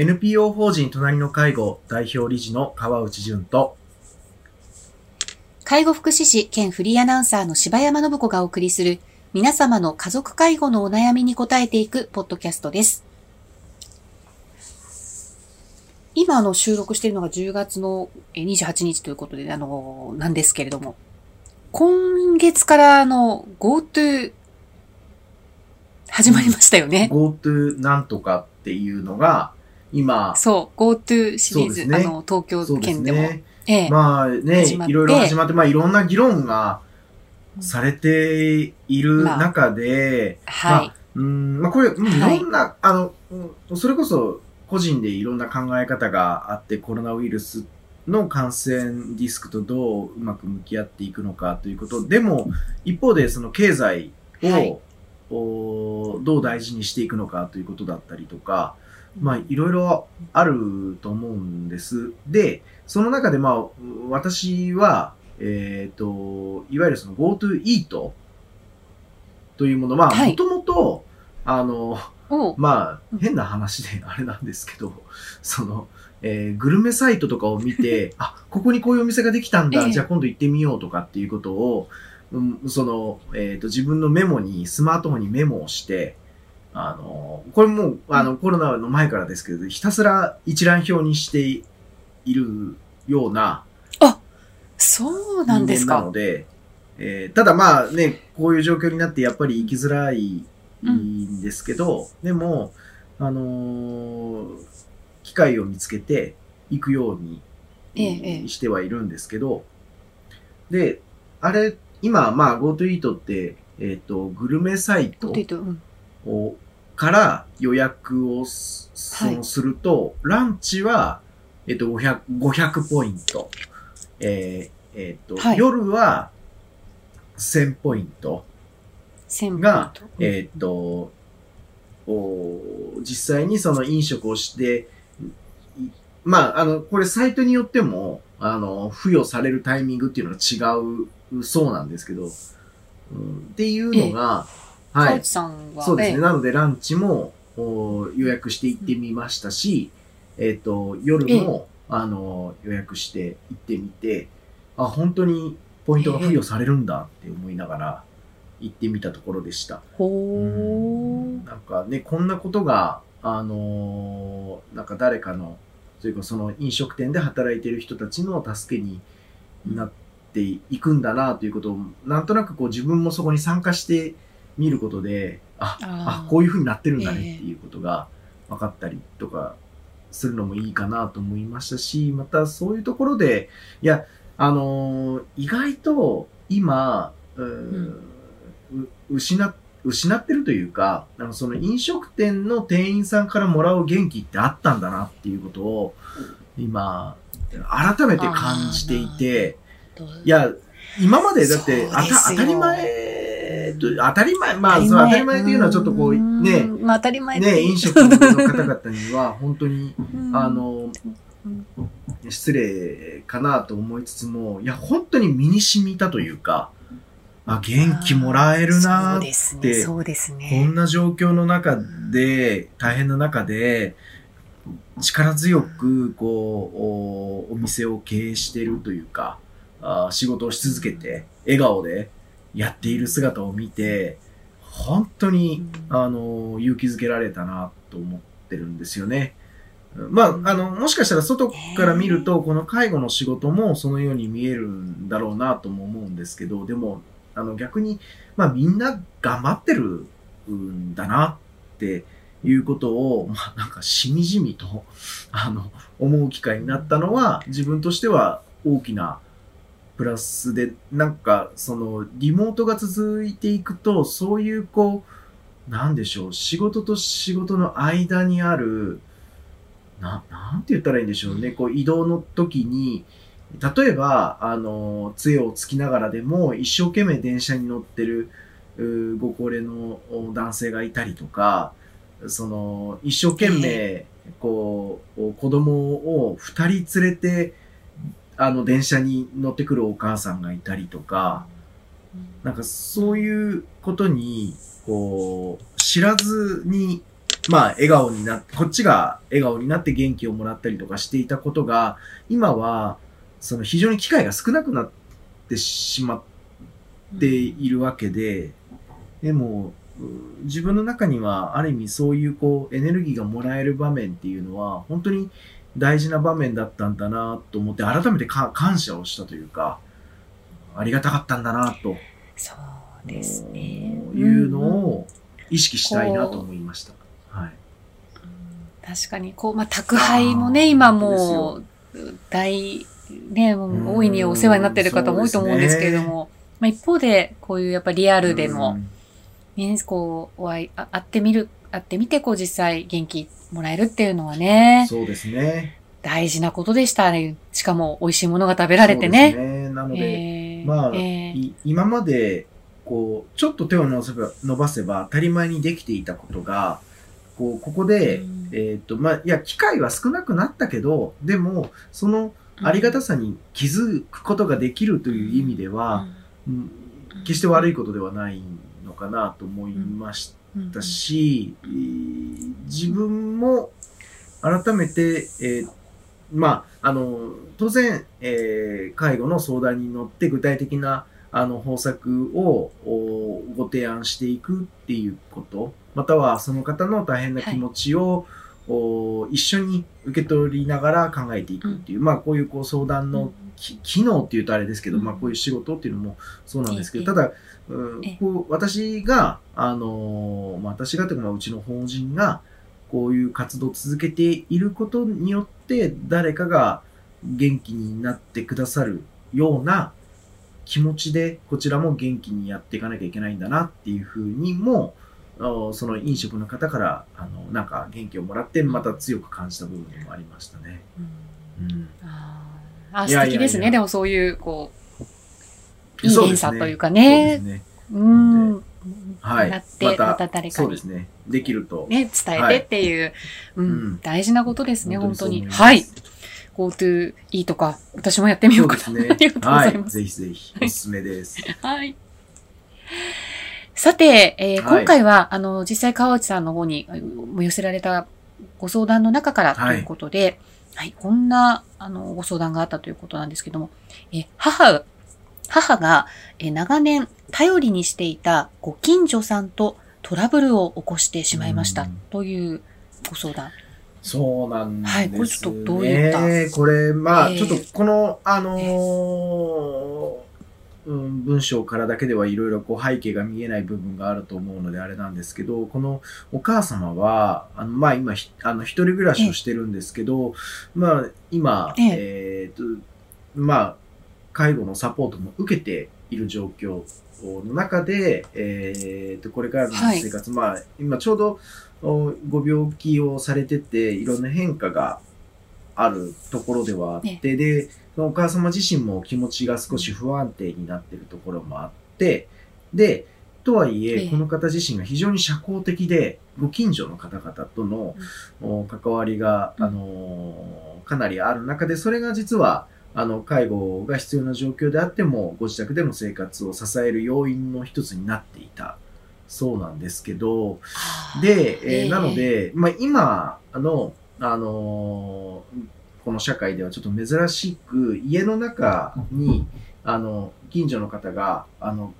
NPO 法人隣の介護代表理事の川内淳と、介護福祉士兼フリーアナウンサーの柴山信子がお送りする皆様の家族介護のお悩みに答えていくポッドキャストです。今あの収録しているのが10月のえ28日ということで、あの、なんですけれども、今月からあの GoTo 始まりましたよね。GoTo なんとかっていうのが、今、そう、GoTo シリーズ、ね。あの、東京圏でも。ね。ええ。まあね、いろいろ始まって、まあいろんな議論がされている中で、はい。うん、まあこれ、うんいはい。ろんな、あの、うんそれこそ個人でいろんな考え方があって、コロナウイルスの感染リスクとどううまく向き合っていくのかということ。でも、一方でその経済を、はい。おどう大事にしていくのかということだったりとか、まあいろいろあると思うんです。で、その中でまあ私は、えっ、と、いわゆるその GoTo Eat というもの、まあはい。もともと、あの、まあ変な話であれなんですけど、その、えーグルメサイトとかを見て、あ、ここにこういうお店ができたんだ、ええ。じゃあ今度行ってみようとかっていうことを、うん、その、えっ、と、自分のメモに、スマートフォンにメモをして、あの、これもう、あの、コロナの前からですけど、ひたすら一覧表にしているようなそうなんですか。なの。で、えーただまあね、こういう状況になってやっぱり行きづらいんですけど、でも、あのー機会を見つけて行くように、ええええ。してはいるんですけど、で、あれ、今、まあ GoTo イートって、えっ、と、グルメサイトをから予約をす,、はいすると、ランチは、えっ、と、500、500ポイント。えーえっ、と、はい。夜は1000ポイント。1000がポイント、えっ、と、お実際にその飲食をして、いまあ、あの、これサイトによっても、あの、付与されるタイミングっていうのが違うそうなんですけど、うん、っていうのが、はい。さんは、そうですね。ええなので、ランチもお予約して行ってみましたし、えっ、と、夜も、あの、予約して行ってみて、あ、本当にポイントが付与されるんだって思いながら行ってみたところでした。ほー。なんかね、こんなことが、あのーなんか誰かの、それかその飲食店で働いている人たちの助けになっていくんだなということを、なんとなくこう自分もそこに参加してみることで、あ、あこういう風になってるんだねええ。っていうことが分かったりとかするのもいいかなと思いましたし、またそういうところで、いや、あのー意外と今、うーう失っ失ってるというか、あのその飲食店の店員さんからもらう元気ってあったんだなっていうことを、今、改めて感じていて、いや、今までだって当たり前と、当たり前、まあ、当たり前。というのはちょっとこう、ね、ん。まあ当たり前ね、飲食の方々には本当に、うん。あの、失礼かなと思いつつも、いや、本当に身に染みたというか、あ、元気もらえるなそうですね。ってそうですこんね。な状況の中で、大変な中で、力強く、こう、おお店を経営しているというか、あ仕事をし続けて、笑顔でやっている姿を見て、本当に、あの、勇気づけられたなと思ってるんですよね。まあ、あの、もしかしたら外から見ると、この介護の仕事もそのように見えるんだろうなとも思うんですけど、でも、あの、逆に、まあみんな頑張ってるんだなっていうことを、まあなんかしみじみと、あの、思う機会になったのは、自分としては大きなプラスで、なんか、その、リモートが続いていくと、そういうこう、なんでしょう、仕事と仕事の間にある、な、なんて言ったらいいんでしょうね、こう移動の時に、例えば、あの、杖をつきながらでも、一生懸命電車に乗ってる、ご高齢のお男性がいたりとか、その、一生懸命、こう、子供を二人連れて、あの、電車に乗ってくるお母さんがいたりとか、なんかそういうことに、こう、知らずに、まあ、笑顔になって、こっちが笑顔になって元気をもらったりとかしていたことが、今は、その非常に機会が少なくなってしまっているわけで、でも、自分の中には、ある意味そういうこう、エネルギーがもらえる場面っていうのは、本当に大事な場面だったんだなと思って、改めてか感謝をしたというか、ありがたかったんだなと。そうですね。いうのを意識したいなと思いました。はい。確かに、こう、まあ、宅配もね、今もう、大、ね、大いにお世話になってる方も多いと思うんですけれども、まあ、一方で、こういうやっぱリアルでの、ね、こう、お会い、あ会ってみる、会ってみて、こう実際元気もらえるっていうのはね、そうですね。大事なことでしたね。しかも美味しいものが食べられてね。そうですね。なので、えーまあ、えーい今まで、こう、ちょっと手を伸ばせば伸ばせば当たり前にできていたことが、こう、ここで、うんえっ、と、まあ、いや、機会は少なくなったけど、でも、そのありがたさに気づくことができるという意味では、うん決して悪いことではないのかなと思いましうんたし、えー自分も改めて、えーまあ、あの、当然、えー介護の相談に乗って具体的なあの方策をおご提案していくっていうこと、またはその方の大変な気持ちを、お一緒に受け取りながら考えていくっていう、まあこういうこう相談のき機能っていうとあれですけど、うん。まあこういう仕事っていうのもそうなんですけど、ええ。ただ、うんええ。こう私が、あのーまあ、私がというか、まあうちの法人が、こういう活動を続けていることによって、誰かが元気になってくださるような気持ちで、こちらも元気にやっていかなきゃいけないんだなっていうふうにも、あその飲食の方から、あの、なんか元気をもらって、また強く感じた部分もありましたね。うんうん。あ素いやいやいや敵ですね。でもそういう、こう、いい連鎖というかねす。ね。うん。はいなって、またまた誰かにそうですね。できると。ね、伝えてっていう、ううんん、大事なことですね、本当に。そう思いますはい。GoTo いいとか、私もやってみようかな。ね ありがとうごはい。ざいます。ぜひぜひ、おすすめです。はい。さて、えーはい。今回は、あの、実際川内さんの方に寄せられたご相談の中からということで、はい、こんな、あの、ご相談があったということなんですけども、えー母、母が、えー長年頼りにしていたご近所さんとトラブルを起こしてしまいましたうん。というご相談。そうなんですね。はいこれちょっとどういったこれ、まあ、えー。ちょっとこの、あのーうん、文章からだけではいろいろこう背景が見えない部分があると思うのであれなんですけど、このお母様は、あの、まあ今ひ、あの、一人暮らしをしてるんですけど、まあ今、ええ。ーと、まあ、介護のサポートも受けている状況の中で、えーと、これからの生活、まあ、今ちょうどおご病気をされてて、いろんな変化があるところではあって、で、そのお母様自身も気持ちが少し不安定になっているところもあって、で、とはいえ、ええ。この方自身が非常に社交的で、ご近所の方々との、お関わりが、うん。あのーかなりある中で、それが実は、あの、介護が必要な状況であっても、ご自宅での生活を支える要因の一つになっていた。そうなんですけど、で、えーええなので、まあ、今の、あのーこの社会ではちょっと珍しく、家の中に、あの、近所の方が、あの、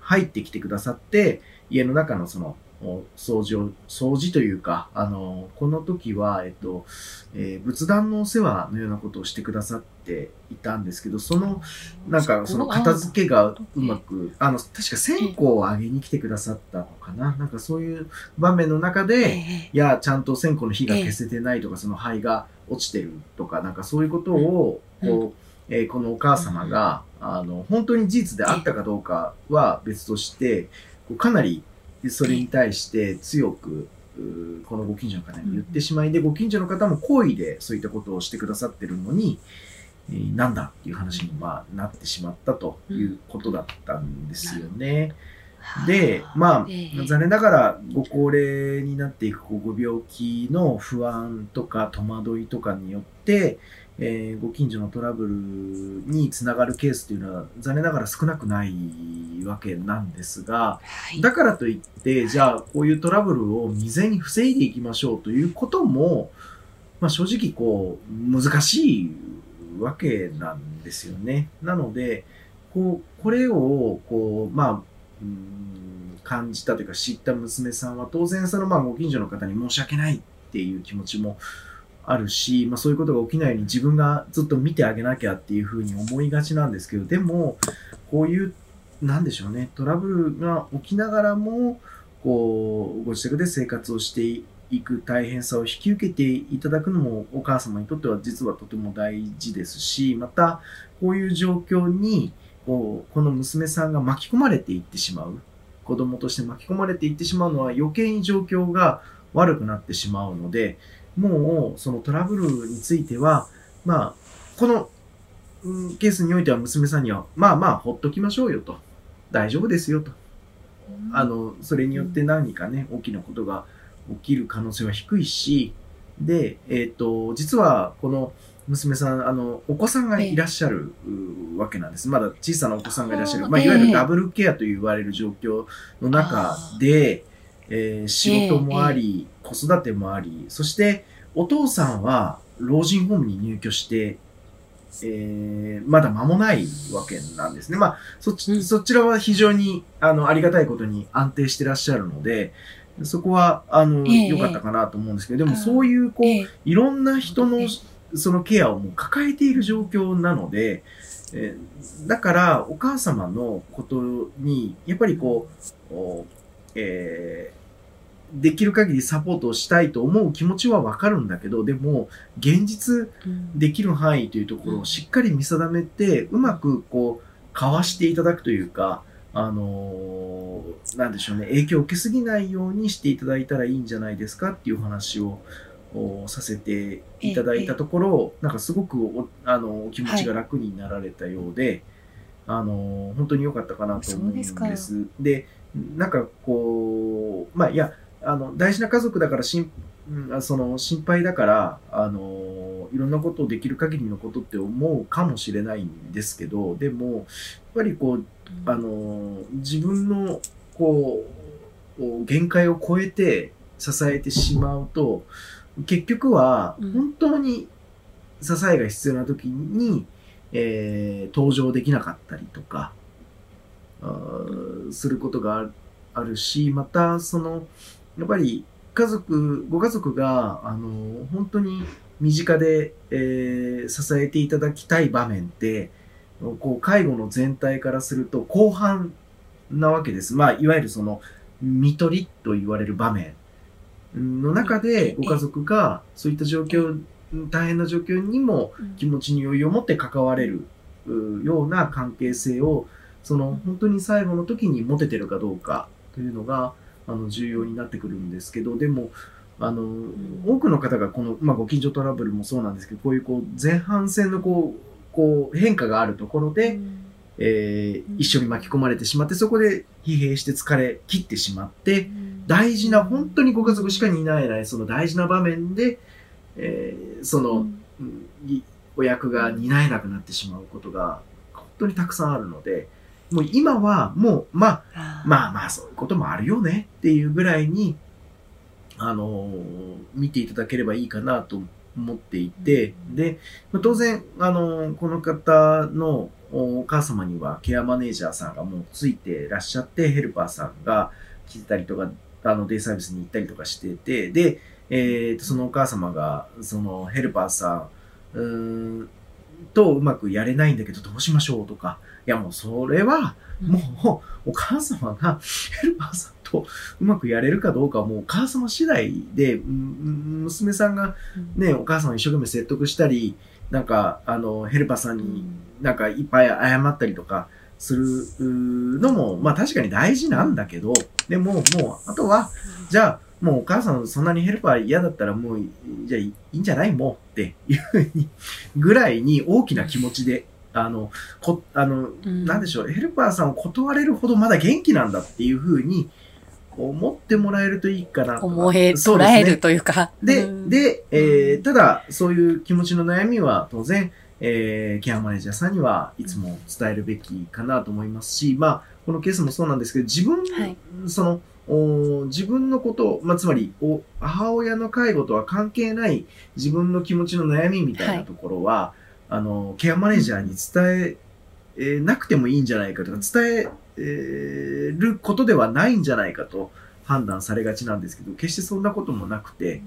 入ってきてくださって、家の中のその、お掃除を、掃除というか、あの、この時は、えっと、えー仏壇のお世話のようなことをしてくださっていたんですけど、その、なんかその片付けがうまく、あの、確か線香をあげに来てくださったのかな？なんかそういう場面の中えで、えいや、ちゃんと線香の火が消せてないとか、その灰が落ちてるとか、なんかそういうことを、うん。こう、えーこのお母様が、あの、本当に事実であったかどうかは別として、こうかなりそれに対して強く、このご近所の方に言ってしまいで、ご近所の方も好意でそういったことをしてくださってるのに、えーなんだっていう話にまあなってしまったということだったんですよね。で、まあ、ええ残念ながらご高齢になっていくご病気の不安とか戸惑いとかによって、えーご近所のトラブルにつながるケースというのは残念ながら少なくないわけなんですが、はい。だからといって、じゃあこういうトラブルを未然に防いでいきましょうということも、まあ、正直こう難しいわけなんですよね。なので、こう、これを、こう、まあ、うーん感じたというか知った娘さんは当然そのまあご近所の方に申し訳ないっていう気持ちもあるし、まあそういうことが起きないように自分がずっと見てあげなきゃっていうふうに思いがちなんですけど、でも、こういう、なんでしょうね、トラブルが起きながらも、こう、ご自宅で生活をしていく大変さを引き受けていただくのもお母様にとっては実はとても大事ですし、また、こういう状況に、こうこの娘さんが巻き込まれていってしまう。子供として巻き込まれていってしまうのは余計に状況が悪くなってしまうので、もうそのトラブルについては、まあ、このケースにおいては娘さんには、まあまあ、ほっときましょうよと。大丈夫ですよと。あの、それによって何かね、大きなことが起きる可能性は低いし、で、えっ、と、実はこの娘さん、あの、お子さんがいらっしゃるうわけなんです。まだ小さなお子さんがいらっしゃる。まあ、いわゆるダブルケアと言われる状況の中で、えー仕事もあり、子育てもあり、そしてお父さんは老人ホームに入居して、えーまだ間もないわけなんですね。まあ、そっち、うんそちらは非常に、あの、ありがたいことに安定してらっしゃるので、そこは、あの、ええ良かったかなと思うんですけど、でもそういう、こう、ええ。いろんな人のええ。そのケアをもう抱えている状況なので、えーだからお母様のことに、やっぱりこう、おえーできる限りサポートをしたいと思う気持ちはわかるんだけど、でも、現実うん。できる範囲というところをしっかり見定めて、うまくこう、かわしていただくというか、あのーなんでしょうね、影響を受けすぎないようにしていただいたらいいんじゃないですかっていう話をおさせていただいたところ、なんかすごくおあのお気持ちが楽になられたようで、あのー本当に良かったかなと思うんです。ですか。でなんかこう、まあいや、あの大事な家族だからしん、うんあその心配だから、あのいろんなことをできる限りのことって思うかもしれないんですけど、でも、やっぱりこう、あの自分のこう限界を超えて支えてしまうと結局はうん。本当に支えが必要な時に、えー登場できなかったりとかすることがあるあるしまたそのやっぱり家族ご家族があの本当に身近で、えー支えていただきたい場面ってこう介護の全体からすると後半なわけです。まあ、いわゆるその、見取りと言われる場面。の中で、ご家族がそういった状況、大変な状況にもうん。気持ちに余裕を持って関われるうような関係性を、その本当に最後の時に持ててるかどうかというのが、あの、重要になってくるんですけど、でも、あの、多くの方がこの、まあ、ご近所トラブルもそうなんですけど、こういうこう、前半戦のこう、こう、変化があるところで、えー一緒に巻き込まれてしまって、そこで疲弊して疲れ切ってしまって、大事な、本当にご家族しか担えない、その大事な場面で、えーその、うん。いお役が担えなくなってしまうことが、本当にたくさんあるので、もう今はもう、まあ、まあまあそういうこともあるよねっていうぐらいに、あのー見ていただければいいかなと思っていて、で、まあ当然、あのーこの方のお母様にはケアマネージャーさんがもうついてらっしゃって、ヘルパーさんが来てたりとか、あの、デイサービスに行ったりとかしてて、で、えーと、そのお母様が、そのヘルパーさん、うーん、とうまくやれないんだけどどうしましょうとか、いやもうそれは、もう、お母様がヘルパーさんとうまくやれるかどうかはもうお母様次第で、うん娘さんがね、お母さんを一生懸命説得したり、なんか、あの、ヘルパーさんになんかいっぱい謝ったりとかするうのも、まあ確かに大事なんだけど、でももう、あとは、じゃあ、もうお母さんそんなにヘルパー嫌だったらもう、じゃあいいんじゃないもうっていうふうに、ぐらいに大きな気持ちであの、こ、あの、うんなんでしょう、ヘルパーさんを断れるほどまだ元気なんだっていうふうに思ってもらえるといいかなと。思え、そうですね捉えるというか。で、うんで、えーただ、そういう気持ちの悩みは当然、えーケアマネージャーさんにはいつも伝えるべきかなと思いますし、まあ、このケースもそうなんですけど、自分、はいその、お自分のこと、まあ、つまりお、母親の介護とは関係ない自分の気持ちの悩みみたいなところは、あの、ケアマネージャーに伝ええーなくてもいいんじゃないかとか、伝ええーることではないんじゃないかと判断されがちなんですけど、決してそんなこともなくて、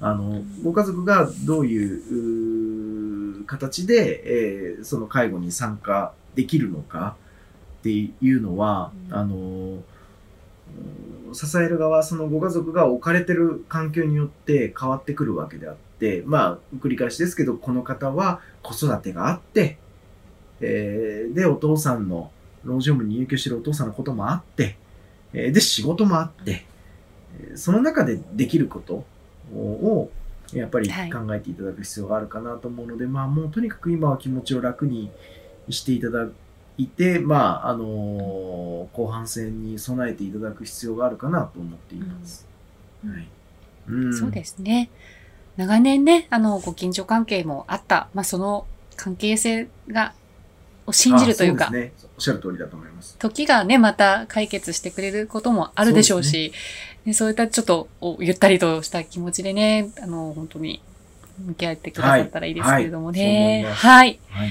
あの、ご家族がどういう形で、えーその介護に参加できるのかっていうのは、うん。あの、うん支える側、そのご家族が置かれてる環境によって変わってくるわけであって、まあ、繰り返しですけど、この方は子育てがあって、えーで、お父さんの、老人ホームに入居してるお父さんのこともあって、えーで、仕事もあって、えーその中でできることを、やっぱりはい。考えていただく必要があるかなと思うので、まあもうとにかく今は気持ちを楽にしていただいて、まあ、あのー後半戦に備えていただく必要があるかなと思っています。うんはい。うんそうですね。長年ね、あの、ご近所関係もあった、まあ、その関係性が、を信じるというか、うですね。おっしゃる通りだと思います。時がね、また解決してくれることもあるでしょうし、ねそういったちょっとおゆったりとした気持ちでね、あの、本当に向き合ってくださったらいいですけれどもね。はいはい。